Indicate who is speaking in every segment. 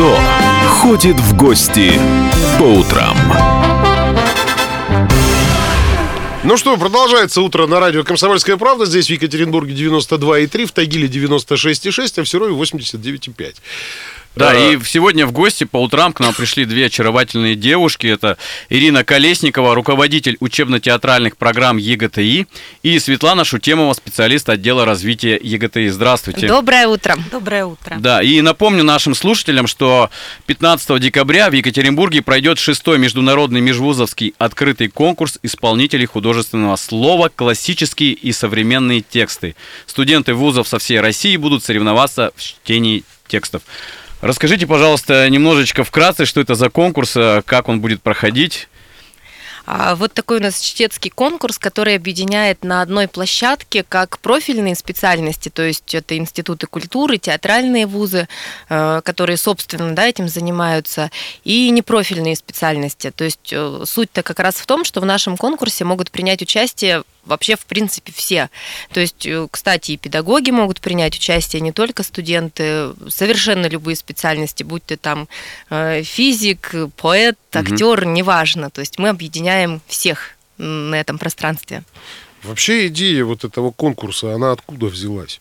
Speaker 1: Кто ходит в гости по утрам?
Speaker 2: Ну что, продолжается утро на радио «Комсомольская правда». Здесь в Екатеринбурге 92,3, в Тагиле 96,6, а в Серове 89,5.
Speaker 3: Да,
Speaker 2: А,
Speaker 3: и сегодня в гости по утрам к нам пришли две очаровательные девушки. Это Ирина Колесникова, руководитель учебно-театральных программ ЕГТИ, и Светлана Шутемова, специалист отдела развития ЕГТИ. Здравствуйте.
Speaker 4: Доброе утро.
Speaker 5: Доброе утро.
Speaker 3: Да, и напомню нашим слушателям, что 15 декабря в Екатеринбурге пройдет шестой международный межвузовский открытый конкурс исполнителей художественного слова «Классические и современные тексты». Студенты вузов со всей России будут соревноваться в чтении текстов. Расскажите, пожалуйста, немножечко вкратце, что это за конкурс, э, как он будет проходить.
Speaker 4: А, Вот такой у нас чтецкий конкурс, который объединяет на одной площадке как профильные специальности, то есть это институты культуры, театральные вузы, э, которые, собственно, да, этим занимаются, и непрофильные специальности. То есть э, суть-то как раз в том, что в нашем конкурсе могут принять участие вообще, в принципе, все. То есть, э, кстати, и педагоги могут принять участие, не только студенты, совершенно любые специальности, будь ты там физик, поэт, актер, неважно. То есть мы объединяем всех м, на этом пространстве.
Speaker 2: Вообще идея вот этого конкурса, она откуда взялась?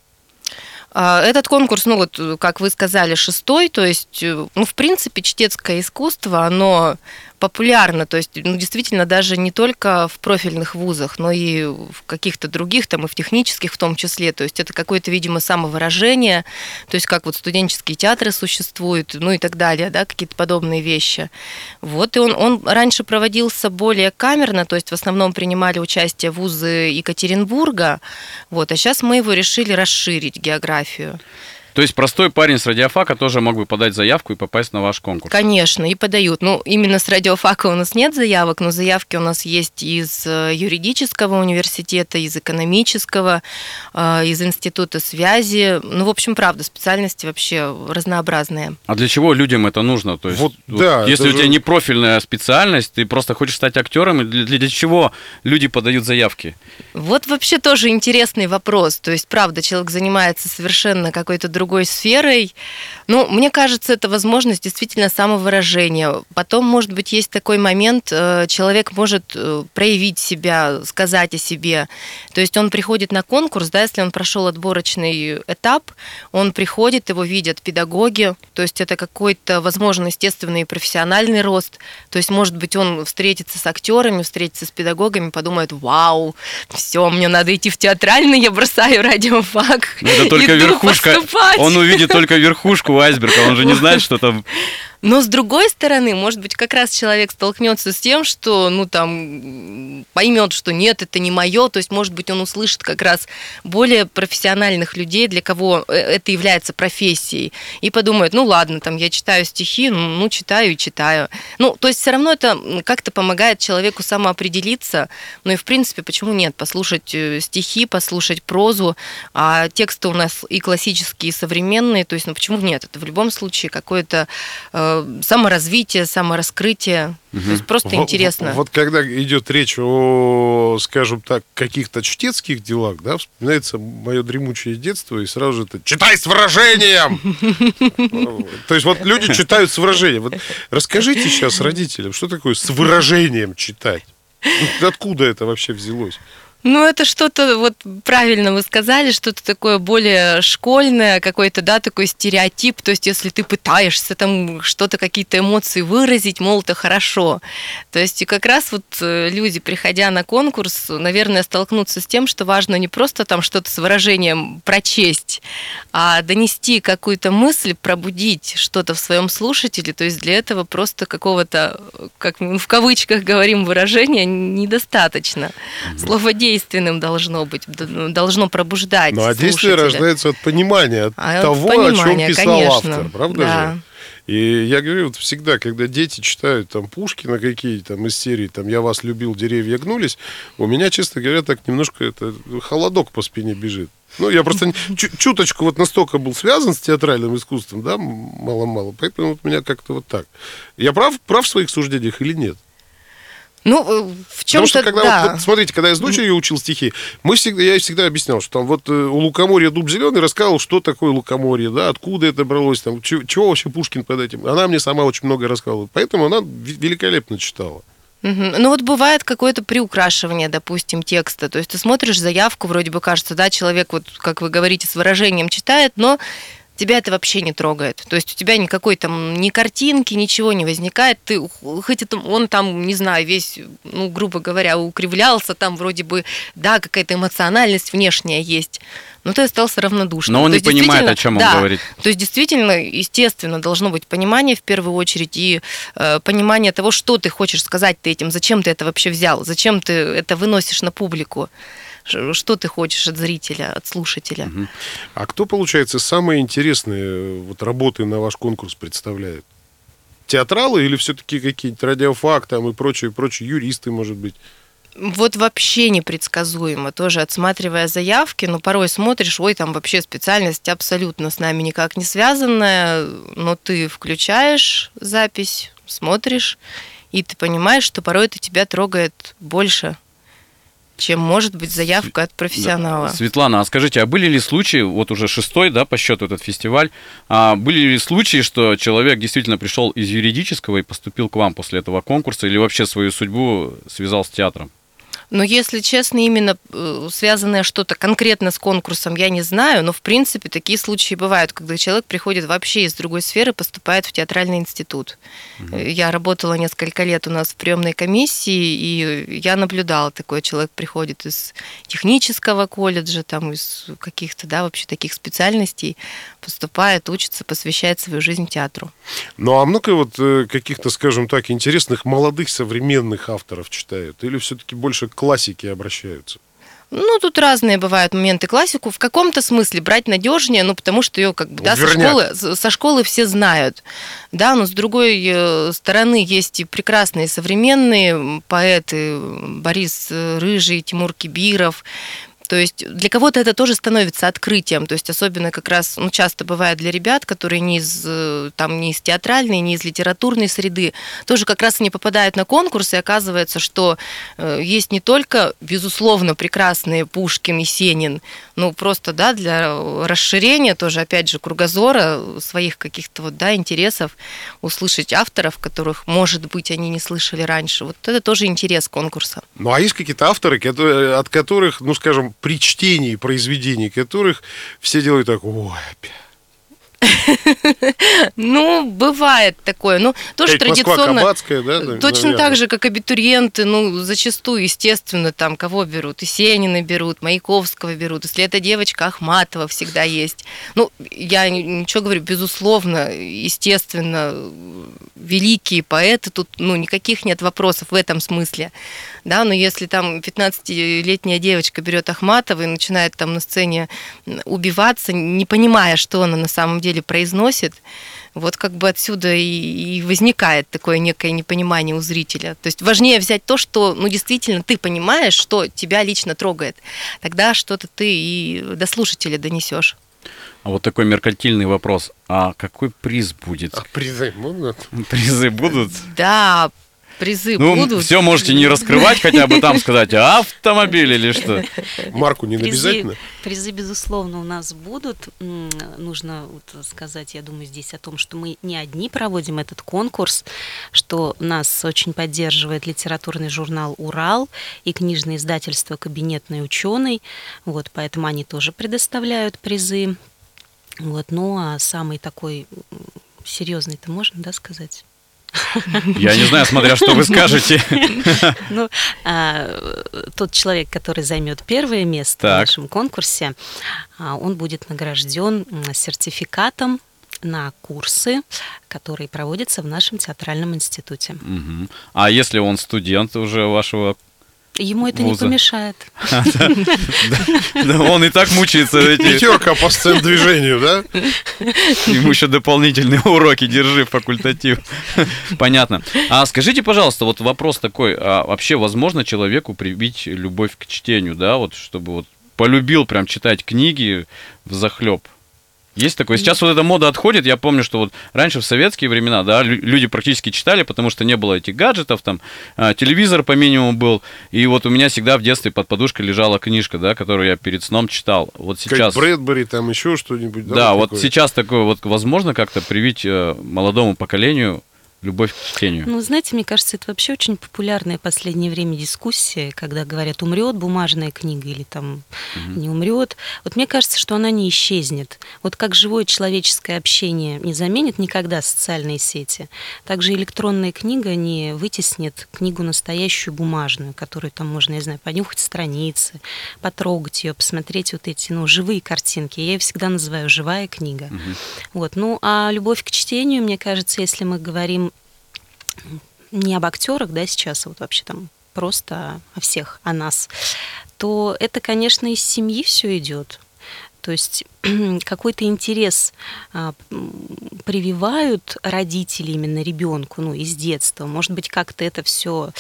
Speaker 4: А, Этот конкурс, ну вот, как вы сказали, шестой, то есть, э, ну, в принципе, чтецкое искусство, оно популярно, то есть, ну, действительно, даже не только в профильных вузах, но и в каких-то других, там, и в технических в том числе, то есть, это какое-то, видимо, самовыражение, то есть, как вот студенческие театры существуют, ну, и так далее, да, какие-то подобные вещи. Вот, и он, он раньше проводился более камерно, то есть, в основном принимали участие вузы Екатеринбурга, вот, а сейчас мы его решили расширить географию фотографию.
Speaker 3: То есть простой парень с радиофака тоже мог бы подать заявку и попасть на ваш конкурс.
Speaker 4: Конечно, и подают. Ну, именно с радиофака у нас нет заявок, но заявки у нас есть из э, юридического университета, из экономического, э, из института связи. Ну, в общем, правда, специальности вообще разнообразные.
Speaker 3: А для чего людям это нужно? То есть,
Speaker 2: Вот да,
Speaker 3: если
Speaker 2: это
Speaker 3: у тебя не профильная специальность, ты просто хочешь стать актером, и для, для- для чего люди подают заявки?
Speaker 4: Вот вообще тоже интересный вопрос. То есть, правда, человек занимается совершенно какой-то другой сферой. Ну, мне кажется, это возможность действительно самовыражения. Потом, может быть, есть такой момент, э, человек может э, проявить себя, сказать о себе. То есть он приходит на конкурс, да, если он прошел отборочный этап, он приходит, его видят педагоги, то есть это какой-то, возможно, естественный и профессиональный рост. То есть, может быть, он встретится с актерами, встретится с педагогами, подумает, вау, все, мне надо идти в театральный, я бросаю радиофак.
Speaker 3: Это только верхушка.
Speaker 4: Поступать».
Speaker 3: Он увидит только верхушку айсберга, он же не знает, что там.
Speaker 4: Но с другой стороны, может быть, как раз человек столкнется с тем, что, ну, там, поймет, что нет, это не мое, то есть, может быть, он услышит как раз более профессиональных людей, для кого э, это является профессией, и подумает, ну, ладно, там, я читаю стихи, ну, ну, читаю и читаю. Ну, то есть, все равно это как-то помогает человеку самоопределиться, ну, и, в принципе, почему нет, послушать э, стихи, послушать прозу, а тексты у нас и классические, и современные, то есть, ну, почему нет, это в любом случае какое-то э, саморазвитие, самораскрытие. То есть просто
Speaker 2: Во-
Speaker 4: интересно.
Speaker 2: Вот когда идет речь о, скажем так, каких-то чтецких делах, да, вспоминается мое дремучее детство, и сразу же это «Читай с выражением!» То есть вот люди читают с выражением. Вот расскажите сейчас родителям, что такое с выражением читать? Ну, Откуда это вообще взялось?
Speaker 4: Ну, это что-то, вот правильно вы сказали, что-то такое более школьное, какой-то, да, такой стереотип. То есть, если ты пытаешься там что-то, какие-то эмоции выразить, мол, это хорошо. То есть, и как раз вот э, люди, приходя на конкурс, наверное, столкнутся с тем, что важно не просто там что-то с выражением прочесть, а донести какую-то мысль, пробудить что-то в своем слушателе. То есть, для этого просто какого-то, как мы в кавычках говорим, выражения недостаточно. Слово действенным должно быть, д- должно пробуждать.
Speaker 2: Ну, а действие рождается от понимания, от
Speaker 4: А
Speaker 2: того, о чем
Speaker 4: понимания,
Speaker 2: писал
Speaker 4: конечно,
Speaker 2: автор, правда
Speaker 4: да.
Speaker 2: же? И я говорю, вот всегда, когда дети читают там Пушкина какие там из серии, там «Я вас любил, деревья гнулись», у меня, честно говоря, так немножко это холодок по спине бежит. Ну, я просто чу- чуточку вот настолько был связан с театральным искусством, да, мало-мало, поэтому вот у меня как-то вот так. Я прав, прав в своих суждениях или нет?
Speaker 4: Ну, э, в
Speaker 2: Потому что когда
Speaker 4: да.
Speaker 2: вот, смотрите, когда я с дочерью учил стихи, мы всегда, я всегда объяснял, что там вот э, у лукоморья дуб зеленый рассказывал, что такое лукоморье, да, откуда это бралось, там, чего, чего вообще Пушкин под этим. Она мне сама очень много рассказывала, поэтому она великолепно читала.
Speaker 4: Ну вот бывает какое-то приукрашивание, допустим, текста. То есть ты смотришь заявку, вроде бы кажется, да, человек, вот как вы говорите, с выражением читает, но тебя это вообще не трогает. То есть у тебя никакой там ни картинки, ничего не возникает. Ты, хоть это он там, не знаю, весь, ну, грубо говоря, укривлялся, там вроде бы, да, какая-то эмоциональность внешняя есть, но ты остался равнодушным.
Speaker 3: Но он
Speaker 4: То
Speaker 3: не понимает, о чем он
Speaker 4: да,
Speaker 3: говорит.
Speaker 4: то есть действительно, естественно, должно быть понимание в первую очередь и э, понимание того, что ты хочешь сказать ты этим, зачем ты это вообще взял, зачем ты это выносишь на публику, что ты хочешь от зрителя, от слушателя.
Speaker 2: А кто, получается, самые интересные э, вот, работы на ваш конкурс представляет? Театралы или все-таки какие-нибудь радиофак там и прочие, прочие юристы, может быть?
Speaker 4: Вот вообще непредсказуемо. Тоже отсматривая заявки, но порой смотришь, ой, там вообще специальность абсолютно с нами никак не связанная, но ты включаешь запись, смотришь, и ты понимаешь, что порой это тебя трогает больше, чем может быть заявка от профессионала.
Speaker 3: Да. Светлана, а скажите, а были ли случаи, вот уже шестой, да, по счету этот фестиваль, а были ли случаи, что человек действительно пришел из юридического и поступил к вам после этого конкурса, или вообще свою судьбу связал с театром?
Speaker 4: Но если честно, именно э, связанное что-то конкретно с конкурсом, я не знаю, но в принципе такие случаи бывают, когда человек приходит вообще из другой сферы, поступает в театральный институт. Э, Я работала несколько лет у нас в приемной комиссии, и я наблюдала, такой человек приходит из технического колледжа, там из каких-то, да, вообще таких специальностей, поступает, учится, посвящает свою жизнь театру.
Speaker 2: Ну, а много вот э, каких-то, скажем так, интересных молодых современных авторов читают? Или все-таки больше классике обращаются?
Speaker 4: Ну, тут разные бывают моменты. Классику в каком-то смысле брать надежнее, ну, потому что ее как бы, да, со школы, со школы все знают. Да, но с другой э, стороны есть и прекрасные современные поэты, Борис э, Рыжий, Тимур Кибиров. То есть для кого-то это тоже становится открытием. То есть особенно как раз, ну, часто бывает для ребят, которые не из, э, там, не из театральной, не из литературной среды, тоже как раз они попадают на конкурс, и оказывается, что э, есть не только, безусловно, прекрасные Пушкин, Есенин, ну, просто, да, для расширения тоже, опять же, кругозора своих каких-то вот, да, интересов, услышать авторов, которых, может быть, они не слышали раньше. Вот это тоже интерес конкурса.
Speaker 2: Ну, а есть какие-то авторы, от которых, ну, скажем, при чтении произведений которых все делают так, ой, опять.
Speaker 4: Ну, бывает такое. Ну, тоже
Speaker 2: Москва
Speaker 4: традиционно.
Speaker 2: Кабацкая, да?
Speaker 4: Точно
Speaker 2: наверное.
Speaker 4: так же, как абитуриенты, ну, зачастую, естественно, там кого берут? Есенина берут, Маяковского берут. Если это девочка, Ахматова всегда есть. Ну, я ни- ничего говорю, безусловно, естественно, великие поэты, тут, ну, никаких нет вопросов в этом смысле. Да, но если там 15-летняя девочка берет Ахматова и начинает там на сцене убиваться, не понимая, что она на самом деле произносит, вот как бы отсюда и, и возникает такое некое непонимание у зрителя. То есть важнее взять то, что, ну, действительно, ты понимаешь, что тебя лично трогает. Тогда что-то ты и до слушателя донесешь.
Speaker 3: А вот такой меркантильный вопрос. А какой приз будет?
Speaker 2: А призы можно?
Speaker 3: Призы будут?
Speaker 4: Да, призы
Speaker 3: Ну,
Speaker 4: будут.
Speaker 3: все можете не раскрывать, хотя бы там сказать, а автомобиль или что?
Speaker 2: Марку не
Speaker 5: Призы,
Speaker 2: обязательно?
Speaker 5: призы, безусловно, у нас будут. Нужно вот сказать, я думаю, здесь о том, что мы не одни проводим этот конкурс, что нас очень поддерживает литературный журнал «Урал» и книжное издательство «Кабинетный ученый». Вот, поэтому они тоже предоставляют призы. Вот, ну, а самый такой м, серьезный-то можно, да, сказать?
Speaker 3: Я не знаю, смотря что вы скажете.
Speaker 5: Ну, а, тот человек, который займет первое место в нашем конкурсе, а, он будет награжден сертификатом на курсы, которые проводятся в нашем театральном институте.
Speaker 3: А если он студент уже вашего...
Speaker 5: Ему это
Speaker 3: Вуза.
Speaker 5: не помешает.
Speaker 3: Да он и так мучается.
Speaker 2: Пятерка по сцен движению, да?
Speaker 3: Ему еще дополнительные уроки держи, факультатив. Понятно. А скажите, пожалуйста, вот вопрос такой. А вообще возможно человеку привить любовь к чтению, да, вот чтобы вот полюбил прям читать книги в захлеб? Есть такое. Сейчас вот эта мода отходит. Я помню, что вот раньше в советские времена, да, лю- люди практически читали, потому что не было этих гаджетов, там а, телевизор по минимуму был. И вот у меня всегда в детстве под подушкой лежала книжка, да, которую я перед сном читал. Вот сейчас.
Speaker 2: Как Брэдбери, там еще что-нибудь.
Speaker 3: Да, вот
Speaker 2: такое?
Speaker 3: сейчас такое вот возможно как-то привить э, молодому поколению любовь к чтению.
Speaker 5: Ну, знаете, мне кажется, это вообще очень популярная в последнее время дискуссия, когда говорят, умрет бумажная книга или там не умрет. Вот мне кажется, что она не исчезнет. Вот как живое человеческое общение не заменит никогда социальные сети, так же электронная книга не вытеснит книгу настоящую бумажную, которую там можно, я знаю, понюхать страницы, потрогать ее, посмотреть вот эти, ну, живые картинки. Я ее всегда называю живая книга. Вот. Ну, а любовь к чтению, мне кажется, если мы говорим не об актерах, да, сейчас, а вот вообще там просто о всех, о нас, то это, конечно, из семьи все идет. То есть какой-то интерес а, прививают родители именно ребенку, ну, из детства. Может быть, как-то это все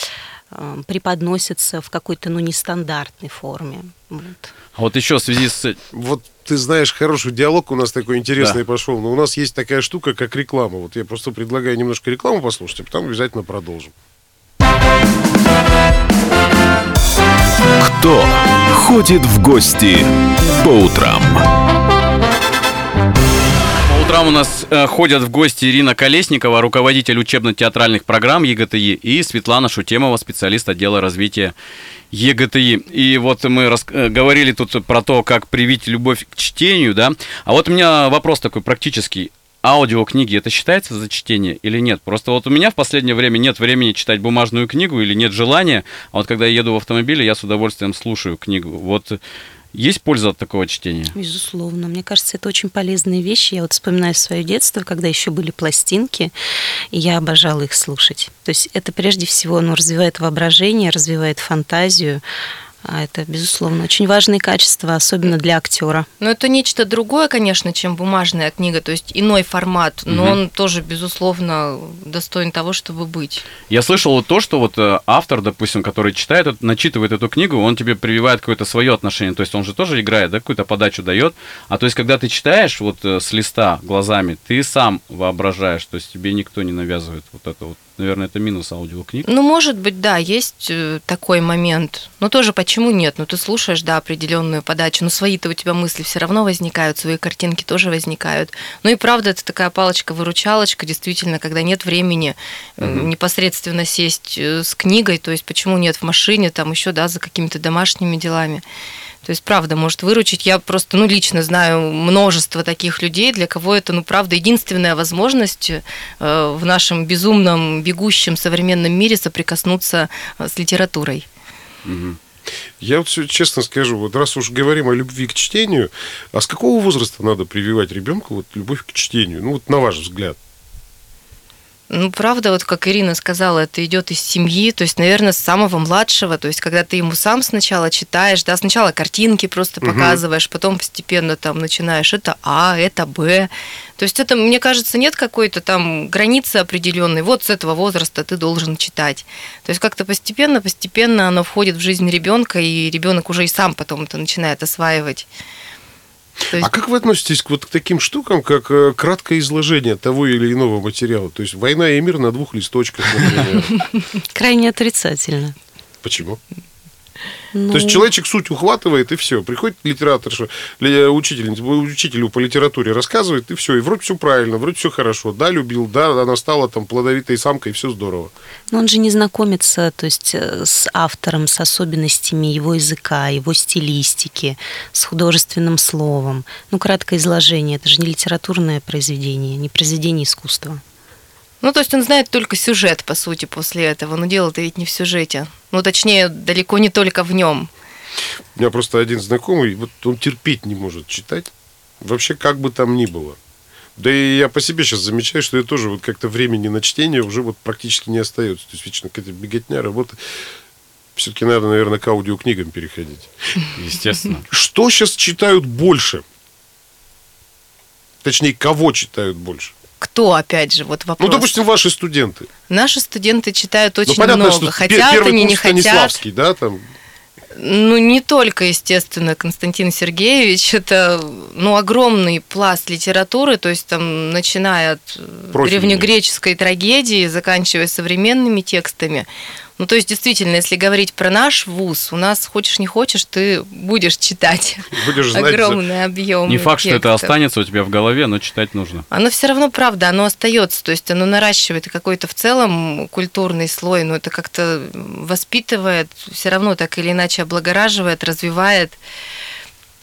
Speaker 5: преподносится в какой-то, ну, нестандартной форме. Вот.
Speaker 3: А вот еще в связи с...
Speaker 2: Вот ты знаешь, хороший диалог у нас такой интересный пошел, но у нас есть такая штука, как реклама. Вот я просто предлагаю немножко рекламу послушать, а потом обязательно продолжим.
Speaker 1: Кто ходит в гости по утрам?
Speaker 3: По утрам у нас э, ходят в гости Ирина Колесникова, руководитель учебно-театральных программ ЕГТИ, и Светлана Шутемова, специалист отдела развития ЕГТИ. И вот мы рас- э, говорили тут про то, как привить любовь к чтению, да. А вот у меня вопрос такой практический. Аудиокниги это считается за чтение или нет? Просто вот у меня в последнее время нет времени читать бумажную книгу или нет желания, а вот когда я еду в автомобиле, я с удовольствием слушаю книгу. Вот есть польза от такого чтения?
Speaker 5: Безусловно. Мне кажется, это очень полезные вещи. Я вот вспоминаю свое детство, когда еще были пластинки, и я обожала их слушать. То есть это прежде всего ну, развивает воображение, развивает фантазию. А это, безусловно, очень важные качества, особенно для актера.
Speaker 4: Но это нечто другое, конечно, чем бумажная книга, то есть иной формат, но
Speaker 3: Мгм.
Speaker 4: он тоже, безусловно, достоин того, чтобы быть.
Speaker 3: Я слышал вот то, что вот э, автор, допустим, который читает, начитывает эту книгу, он тебе прививает какое-то свое отношение. То есть он же тоже играет, да, какую-то подачу дает. А то есть, когда ты читаешь вот э, с листа глазами, ты сам воображаешь, то есть тебе никто не навязывает вот это вот. Наверное, это минус аудиокниг.
Speaker 4: Ну, может быть, да, есть э, такой момент. Но тоже почему нет? Ну, ты слушаешь, да, определенную подачу, но свои-то у тебя мысли все равно возникают, свои картинки тоже возникают. Ну и правда, это такая палочка-выручалочка, действительно, когда нет времени
Speaker 3: Мгм.
Speaker 4: непосредственно сесть э, с книгой, то есть почему нет в машине, там еще, да, за какими-то домашними делами. То есть, правда, может выручить. Я просто, ну, лично знаю множество таких людей, для кого это, ну, правда, единственная возможность э, в нашем безумном, бегущем современном мире соприкоснуться э, с литературой.
Speaker 3: Мгм.
Speaker 2: Я вот всё честно скажу, вот раз уж говорим о любви к чтению, а с какого возраста надо прививать ребенку вот любовь к чтению? Ну, вот на ваш взгляд.
Speaker 4: Ну, правда, вот как Ирина сказала, это идет из семьи, то есть, наверное, с самого младшего, то есть, когда ты ему сам сначала читаешь, да, сначала картинки просто
Speaker 2: Мгм.
Speaker 4: показываешь, потом постепенно там начинаешь, это А, это Б. То есть, это, мне кажется, нет какой-то там границы определенной, вот с этого возраста ты должен читать. То есть, как-то постепенно, постепенно оно входит в жизнь ребенка, и ребенок уже и сам потом это начинает осваивать. То есть-
Speaker 2: А как вы относитесь к вот к таким штукам, как э, краткое изложение того или иного материала? То есть «Война и мир» на двух листочках.
Speaker 5: Крайне отрицательно.
Speaker 2: Почему?
Speaker 5: Ну,
Speaker 2: То есть человечек суть ухватывает, и все. Приходит литераторша, ли- учительница, учителю по литературе рассказывает, и все. И вроде все правильно, вроде все хорошо. Да, любил, да, она стала там плодовитой самкой, и все здорово.
Speaker 5: Но он же не знакомится, то есть э, с автором, с особенностями его языка, его стилистики, с художественным словом. Ну, краткое изложение, это же не литературное произведение, не произведение искусства.
Speaker 4: Ну, то есть он знает только сюжет, по сути, после этого. Но дело-то ведь не в сюжете. Ну, точнее, далеко не только в нем.
Speaker 2: У меня просто один знакомый, вот он терпеть не может читать. Вообще, как бы там ни было. Да и я по себе сейчас замечаю, что я тоже вот как-то времени на чтение уже вот практически не остается. То есть вечно какая-то беготня, работа. Все-таки надо, наверное, к аудиокнигам переходить.
Speaker 3: Естественно.
Speaker 2: Что сейчас читают больше? Точнее, кого читают больше?
Speaker 4: Кто, опять же, вот вопрос.
Speaker 2: Ну, допустим, ваши студенты.
Speaker 4: Наши студенты читают
Speaker 2: Ну,
Speaker 4: очень
Speaker 2: понятно,
Speaker 4: много.
Speaker 2: что
Speaker 4: хотят
Speaker 2: первый
Speaker 4: они, не хотят.
Speaker 2: Да, там.
Speaker 4: Ну, не только, естественно, Константин Сергеевич, это ну, огромный пласт литературы, то есть там, начиная от
Speaker 2: Профильный.
Speaker 4: древнегреческой трагедии, заканчивая современными текстами. Ну, то есть, действительно, если говорить про наш вуз, у нас, хочешь не хочешь, ты будешь читать
Speaker 2: Будешь знать, за-
Speaker 4: огромный объем.
Speaker 3: Не факт, что это останется у тебя в голове, но читать нужно.
Speaker 4: Оно все равно правда, оно остается, то есть оно наращивает какой-то в целом культурный слой, но это как-то воспитывает, все равно так или иначе облагораживает, развивает.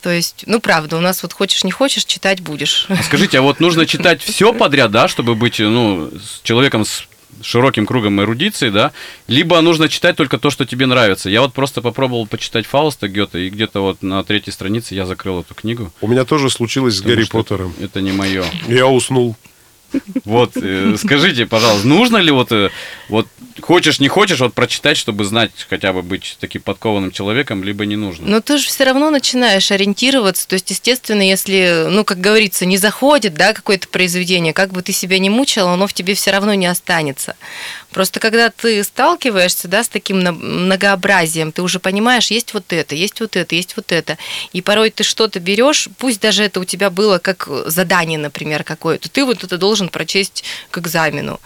Speaker 4: То есть, ну правда, у нас вот хочешь не хочешь, читать будешь.
Speaker 3: А Скажите, а вот нужно читать все подряд, да, чтобы быть, ну, с человеком с широким кругом эрудиции, да, либо нужно читать только то, что тебе нравится. Я вот просто попробовал почитать Фауста Гёте, и где-то вот на третьей странице я закрыл эту книгу.
Speaker 2: У меня тоже случилось с Гарри Поттером.
Speaker 3: Это не мое.
Speaker 2: Я уснул.
Speaker 3: Вот, э, скажите, пожалуйста, нужно ли вот, э, вот хочешь, не хочешь, вот прочитать, чтобы знать, хотя бы быть таким подкованным человеком, либо не нужно?
Speaker 4: Но ты же все равно начинаешь ориентироваться. То есть, естественно, если, ну, как говорится, не заходит, да, какое-то произведение, как бы ты себя не мучил, оно в тебе все равно не останется. Просто когда ты сталкиваешься, да, с таким многообразием, ты уже понимаешь, есть вот это, есть вот это, есть вот это. И порой ты что-то берешь, пусть даже это у тебя было как задание, например, какое-то, ты вот это должен прочесть к экзамену.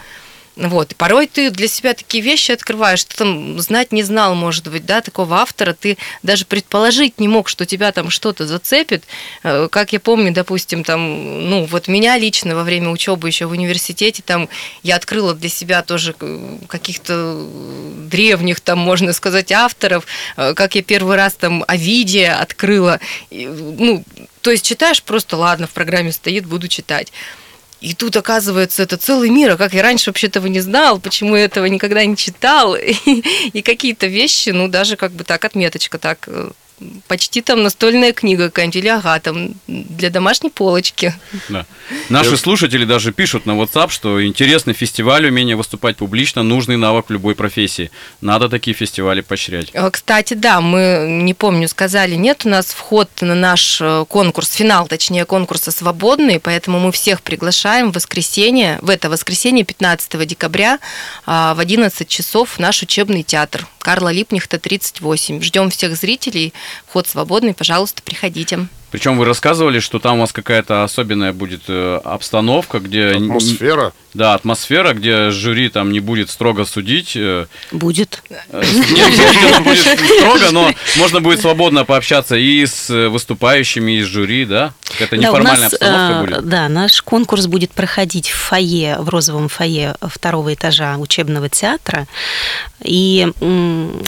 Speaker 4: Вот. И порой ты для себя такие вещи открываешь, ты там знать не знал, может быть, да, такого автора, ты даже предположить не мог, что тебя там что-то зацепит. Э, Как я помню, допустим, там, ну, вот меня лично во время учебы еще в университете, там, я открыла для себя тоже э, каких-то древних, там, можно сказать, авторов, э, как я первый раз там Овидия открыла. Ну, то есть читаешь просто, ладно, в программе стоит, буду читать. И тут, оказывается, это целый мир. А как я раньше вообще этого не знал, почему я этого никогда не читал. И, и какие-то вещи, ну, даже как бы так, отметочка так, э, почти там настольная книга какая-нибудь, или ага, там для домашней полочки.
Speaker 3: Да. Наши слушатели даже пишут на WhatsApp, что интересный фестиваль, умение выступать публично, нужный навык в любой профессии. Надо такие фестивали поощрять.
Speaker 4: Э, Кстати, да, мы, не помню, сказали, нет, у нас вход на наш э, конкурс, финал, точнее, конкурса свободный, поэтому мы всех приглашаем в воскресенье, в это воскресенье, 15 декабря, а, в 11 часов в наш учебный театр Карла Липнихта, 38. Ждем всех зрителей, вход свободный, пожалуйста, приходите.
Speaker 3: Причем вы рассказывали, что там у вас какая-то особенная будет э, обстановка, где...
Speaker 2: Атмосфера.
Speaker 3: Да, атмосфера, где жюри там не будет строго судить. э,
Speaker 5: Будет.
Speaker 3: э, Нет, судить оно будет строго, но можно будет свободно пообщаться и с выступающими из жюри, да? Это
Speaker 5: Да,
Speaker 3: неформальная
Speaker 5: нас,
Speaker 3: обстановка будет.
Speaker 5: Да, наш конкурс будет проходить в фойе, в розовом фойе второго этажа учебного театра. И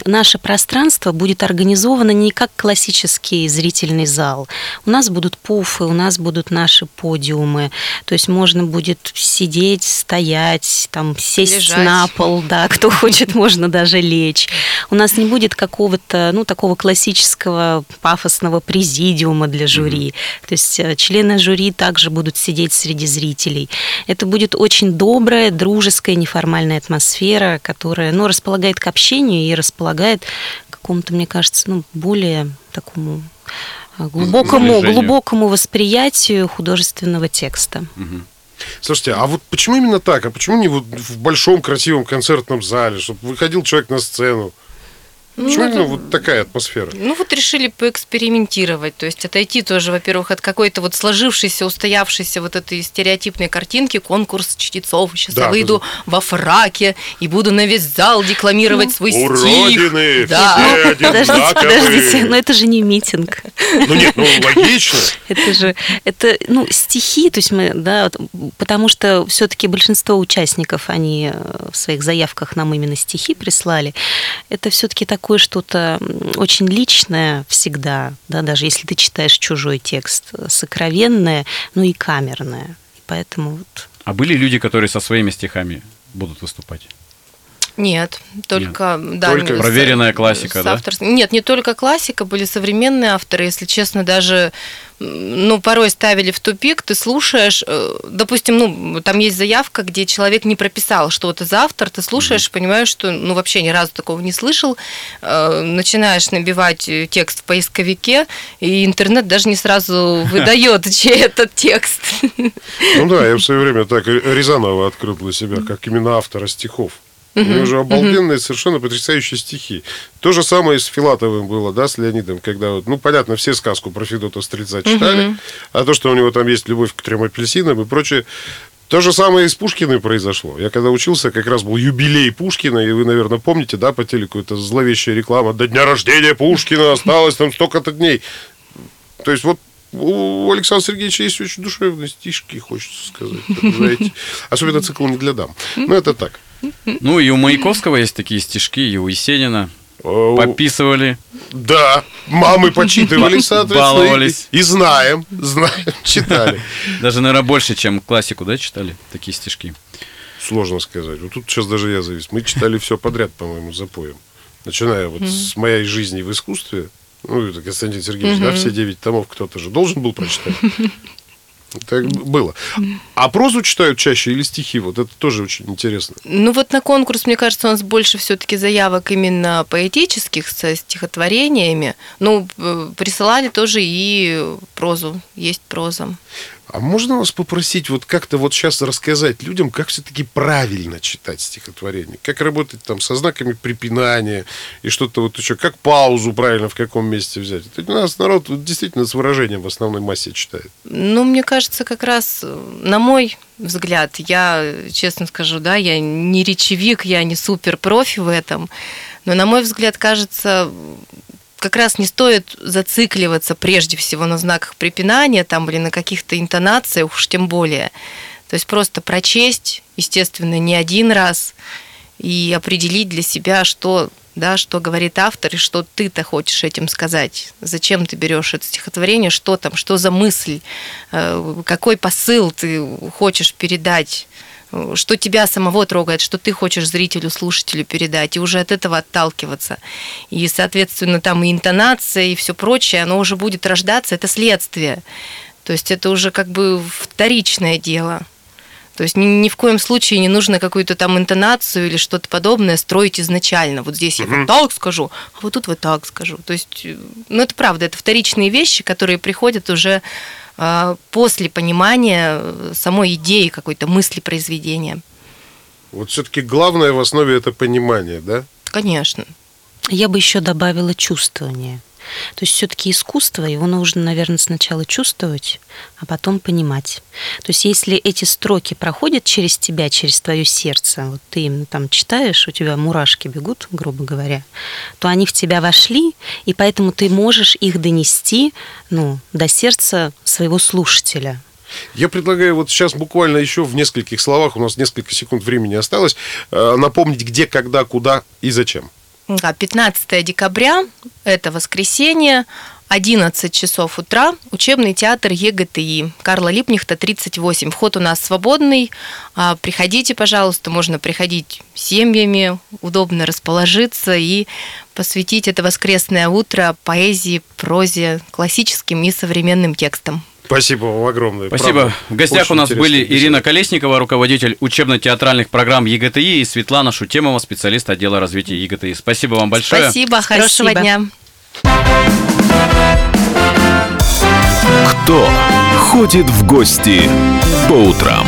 Speaker 5: наше пространство будет организовано не как классический зрительный зал. У нас будут пуфы, у нас будут наши подиумы. То есть можно будет сидеть, стоять, там, сесть
Speaker 4: Лежать.
Speaker 5: на пол, да, кто хочет, можно даже лечь. У нас не будет какого-то, ну, такого классического пафосного президиума для жюри. То есть э, члены жюри также будут сидеть среди зрителей. Это будет очень добрая, дружеская, неформальная атмосфера, которая, ну, располагает к общению и располагает к какому-то, мне кажется, ну, более такому глубокому, глубокому восприятию художественного текста.
Speaker 3: Мгм.
Speaker 2: Слушайте, а вот почему именно так? А почему не вот в большом красивом концертном зале, чтобы выходил человек на сцену?
Speaker 4: Ну,
Speaker 2: Почему
Speaker 4: это-
Speaker 2: именно вот такая атмосфера?
Speaker 4: Ну вот решили поэкспериментировать, то есть отойти тоже, во-первых, от какой-то вот сложившейся, устоявшейся вот этой стереотипной картинки, конкурс чтецов. Сейчас
Speaker 2: Да,
Speaker 4: я выйду во фраке и буду на весь зал декламировать свой стих.
Speaker 2: Уродины,
Speaker 4: Да.
Speaker 2: все
Speaker 5: Подождите,
Speaker 2: одинаковые.
Speaker 5: подождите, но это же не митинг.
Speaker 2: Ну нет, ну логично.
Speaker 5: Это же, это, ну, стихи, то есть мы, да, потому что все-таки большинство участников, они э, в своих заявках нам именно стихи прислали. Это все-таки такое что-то очень личное всегда, да, даже если ты читаешь чужой текст, э, сокровенное, ну и камерное. И поэтому вот
Speaker 3: А были люди, которые со своими стихами будут выступать?
Speaker 4: Нет, только, да,
Speaker 2: Только
Speaker 4: с-
Speaker 3: проверенная классика,
Speaker 4: с
Speaker 3: да?
Speaker 4: Нет, не только классика, были современные авторы, если честно, даже ну, порой ставили в тупик, ты слушаешь, э, допустим, ну, там есть заявка, где человек не прописал, что это за автор, ты слушаешь, понимаешь, что, ну, вообще ни разу такого не слышал, э, начинаешь набивать э, текст в поисковике, и интернет даже не сразу выдает, чей этот текст.
Speaker 2: Ну да, я в свое время так Рязанова открыл для себя, как именно автора стихов. У него же обалденные, совершенно потрясающие стихи. То же самое и с Филатовым было, да, с Леонидом, когда вот, ну, понятно, все сказку про Федота Стрельца читали, а то, что у него там есть любовь к трем апельсинам и прочее, то же самое и с Пушкиным произошло. Я когда учился, как раз был юбилей Пушкина, и вы, наверное, помните, да, по телеку, это зловещая реклама. До дня рождения Пушкина осталось там столько-то дней. То есть вот у Александра Сергеевича есть очень душевные стишки, хочется сказать. Знаете. Особенно цикл не для дам. Но это так.
Speaker 3: Ну и у Маяковского есть такие стишки, и у Есенина.
Speaker 2: О,
Speaker 3: Подписывали.
Speaker 2: Да, мамы почитывали, соответственно.
Speaker 3: Баловались.
Speaker 2: И, и знаем, знаем, читали.
Speaker 3: Даже, наверное, больше, чем классику, да, читали такие стишки.
Speaker 2: Сложно сказать. Вот тут сейчас даже я завис. Мы читали все подряд, по-моему, запоем. Начиная вот с моей жизни в искусстве. Ну, это Константин Сергеевич, да, все девять томов кто-то же должен был прочитать. Так было. А прозу читают чаще или стихи? Вот это тоже очень интересно.
Speaker 4: Ну вот на конкурс, мне кажется, у нас больше все-таки заявок именно поэтических со стихотворениями. Ну, э, присылали тоже и прозу, есть проза.
Speaker 2: А можно вас попросить вот как-то вот сейчас рассказать людям, как все-таки правильно читать стихотворение? Как работать там со знаками препинания и что-то вот еще? Как паузу правильно в каком месте взять? Это у нас народ вот действительно с выражением в основной массе читает.
Speaker 4: Ну, мне кажется, как раз, э, на мой взгляд, я, честно скажу, да, я не речевик, я не супер профи в этом, но, на мой взгляд, кажется, как раз не стоит зацикливаться прежде всего на знаках препинания там, или на каких-то интонациях, уж тем более. То есть просто прочесть, естественно, не один раз и определить для себя, что, да, что говорит автор и что ты-то хочешь этим сказать. Зачем ты берешь это стихотворение, что там, что за мысль, э, какой посыл ты хочешь передать что тебя самого трогает, что ты хочешь зрителю, слушателю передать, и уже от этого отталкиваться. И, соответственно, там и интонация, и все прочее, оно уже будет рождаться, это следствие. То есть это уже как бы вторичное дело. То есть ни, ни в коем случае не нужно какую-то там интонацию или что-то подобное строить изначально. Вот здесь я вот так скажу, а вот тут вот так скажу. То есть, ну это правда, это вторичные вещи, которые приходят уже после понимания э, самой идеи какой-то мысли произведения.
Speaker 2: Вот все-таки главное в основе это понимание, да?
Speaker 4: Конечно.
Speaker 5: Я бы еще добавила чувствование. То есть все-таки искусство, его нужно, наверное, сначала чувствовать, а потом понимать. То есть если эти строки проходят через тебя, через твое сердце, вот ты именно там читаешь, у тебя мурашки бегут, грубо говоря, то они в тебя вошли, и поэтому ты можешь их донести ну, до сердца своего слушателя.
Speaker 2: Я предлагаю вот сейчас буквально еще в нескольких словах, у нас несколько секунд времени осталось, э, напомнить, где, когда, куда и зачем.
Speaker 4: 15 декабря, это воскресенье, 11 часов утра, учебный театр ЕГТИ, Карла Липнихта, 38. Вход у нас свободный. А, приходите, пожалуйста, можно приходить семьями, удобно расположиться и посвятить это воскресное утро поэзии, прозе, классическим и современным текстам.
Speaker 2: Спасибо вам огромное.
Speaker 3: Спасибо.
Speaker 2: Правда,
Speaker 3: в гостях
Speaker 2: очень
Speaker 3: у нас были
Speaker 2: интересная
Speaker 3: Ирина
Speaker 2: беседа.
Speaker 3: Колесникова, руководитель учебно-театральных программ ЕГТИ, и Светлана Шутемова, специалист отдела развития ЕГТИ. Спасибо вам большое.
Speaker 4: Спасибо, хорошего
Speaker 5: Спасибо.
Speaker 4: дня.
Speaker 1: Кто ходит в гости по утрам?